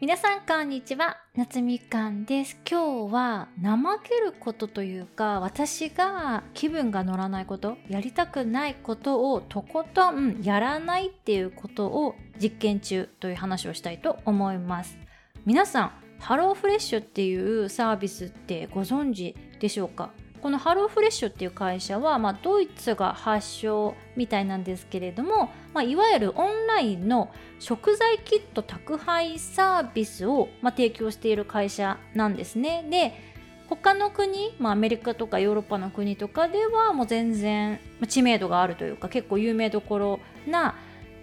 皆さんこんにちは。夏みかんです。今日は怠けることというか私が気分が乗らないことやりたくないことをとことんやらないっていうことを実験中という話をしたいと思います。皆さんハローフレッシュっていうサービスってご存知でしょうか？このハローフレッシュっていう会社は、まあ、ドイツが発祥みたいなんですけれども、まあ、いわゆるオンラインの食材キット宅配サービスを、まあ、提供している会社なんですね。で他の国、まあ、アメリカとかヨーロッパの国とかではもう全然知名度があるというか結構有名どころな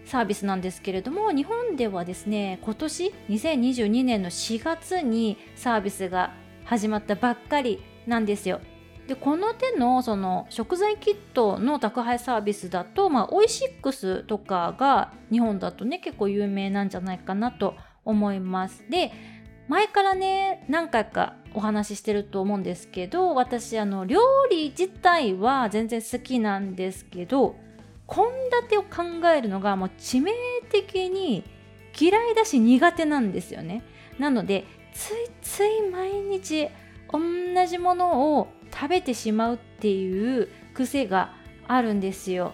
サービスなんですけれども日本ではですね今年2022年の4月にサービスが始まったばっかりなんですよ。でこの手のその食材キットの宅配サービスだと、まあ、オイシックスとかが日本だとね結構有名なんじゃないかなと思います。で前からね何回かお話ししてると思うんですけど私あの料理自体は全然好きなんですけど献立を考えるのがもう致命的に嫌いだし苦手なんですよね。なのでついつい毎日同じものを食べてしまうっていう癖があるんですよ。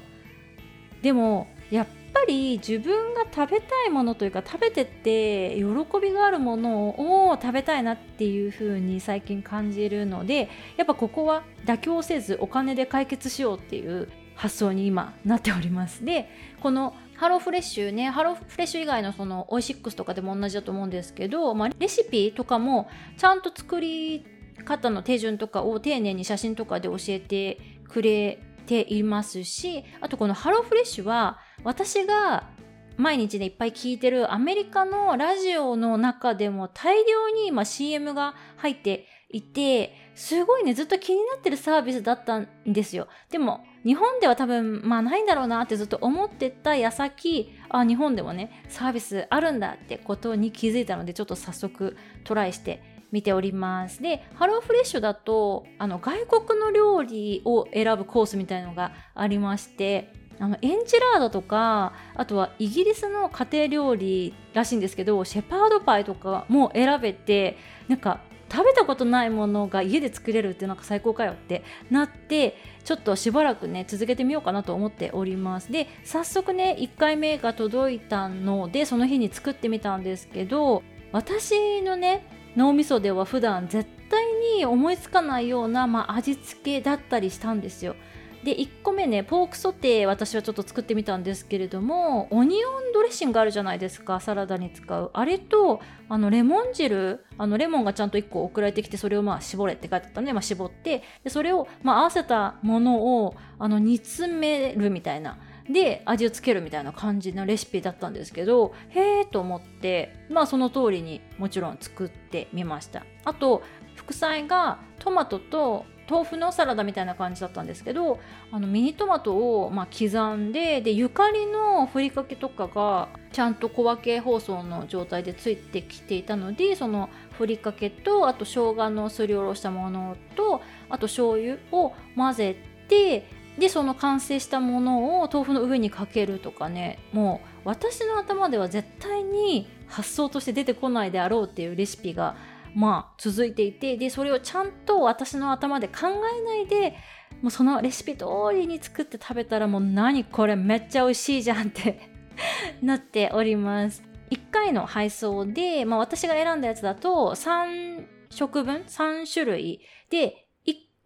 でもやっぱり自分が食べたいものというか食べてって喜びがあるものを食べたいなっていう風に最近感じるのでやっぱここは妥協せずお金で解決しようっていう発想に今なっております。でこのハローフレッシュねハローフレッシュ以外のそのオイシックスとかでも同じだと思うんですけど、まあ、レシピとかもちゃんと作り方の手順とかを丁寧に写真とかで教えてくれていますしあとこのハローフレッシュは私が毎日ねいっぱい聞いてるアメリカのラジオの中でも大量に今 CM が入っていてすごいねずっと気になってるサービスだったんですよ。でも日本では多分まあないんだろうなってずっと思ってた矢先あ日本でもねサービスあるんだってことに気づいたのでちょっと早速トライして見ております。で、ハローフレッシュだと、あの、外国の料理を選ぶコースみたいのがありまして、あの、エンチラードとか、あとはイギリスの家庭料理らしいんですけど、シェパードパイとかも選べて、なんか、食べたことないものが家で作れるってなんか最高かよってなってちょっとしばらくね続けてみようかなと思っておりますで早速ね1回目が届いたのでその日に作ってみたんですけど私のね脳みそでは普段絶対に思いつかないような、まあ、味付けだったりしたんですよ。で1個目ねポークソテー私はちょっと作ってみたんですけれどもオニオンドレッシングあるじゃないですかサラダに使うあれとあのレモン汁あのレモンがちゃんと1個送られてきてそれをまあ絞れって書いてあったんで、まあ、絞ってでそれをまあ合わせたものをあの煮詰めるみたいなで味をつけるみたいな感じのレシピだったんですけどへえと思ってまあその通りにもちろん作ってみました。あと副菜がトマトと豆腐のサラダみたいな感じだったんですけどあのミニトマトをま刻んででゆかりのふりかけとかがちゃんと小分け包装の状態でついてきていたのでそのふりかけとあと生姜のすりおろしたものとあと醤油を混ぜてでその完成したものを豆腐の上にかけるとかねもう私の頭では絶対に発想として出てこないであろうっていうレシピがまあ続いていてでそれをちゃんと私の頭で考えないでもうそのレシピ通りに作って食べたらもう何これめっちゃ美味しいじゃんって なっております。1回の配送で、まあ、私が選んだやつだと3食分3種類で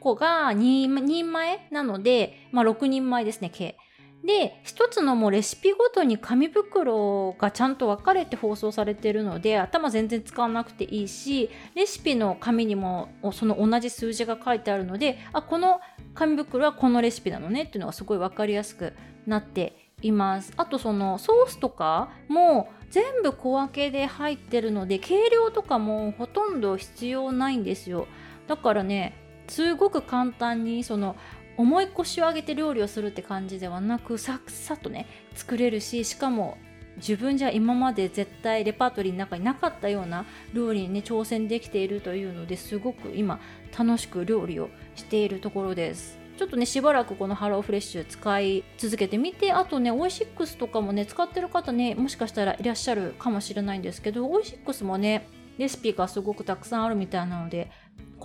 個が 2, 2人前なので、まあ、6人前ですね、計。で、一つのもうレシピごとに紙袋がちゃんと分かれて放送されてるので、頭全然使わなくていいし、レシピの紙にもその同じ数字が書いてあるので、あ、この紙袋はこのレシピなのねっていうのがすごい分かりやすくなっています。あとそのソースとかも全部小分けで入ってるので、計量とかもほとんど必要ないんですよ。だからね、すごく簡単にその重い腰を上げて料理をするって感じではなくさっさとね作れるししかも自分じゃ今まで絶対レパートリーの中になかったような料理にね挑戦できているというのですごく今楽しく料理をしているところです。ちょっとねしばらくこのハローフレッシュ使い続けてみてあとねオイシックスとかもね使ってる方ねもしかしたらいらっしゃるかもしれないんですけどオイシックスもねレシピがすごくたくさんあるみたいなので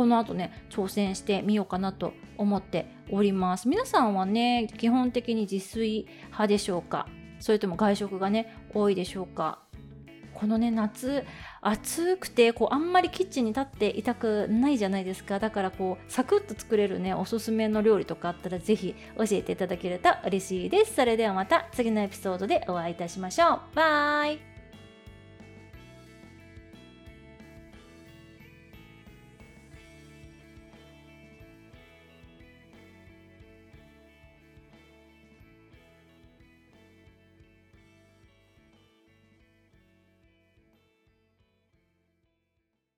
この後ね挑戦してみようかなと思っております。皆さんはね基本的に自炊派でしょうか？それとも外食がね多いでしょうか？このね夏暑くてこうあんまりキッチンに立っていたくないじゃないですか。だからこうサクッと作れるねおすすめの料理とかあったら是非教えていただけると嬉しいです。それではまた次のエピソードでお会いいたしましょう。バイ。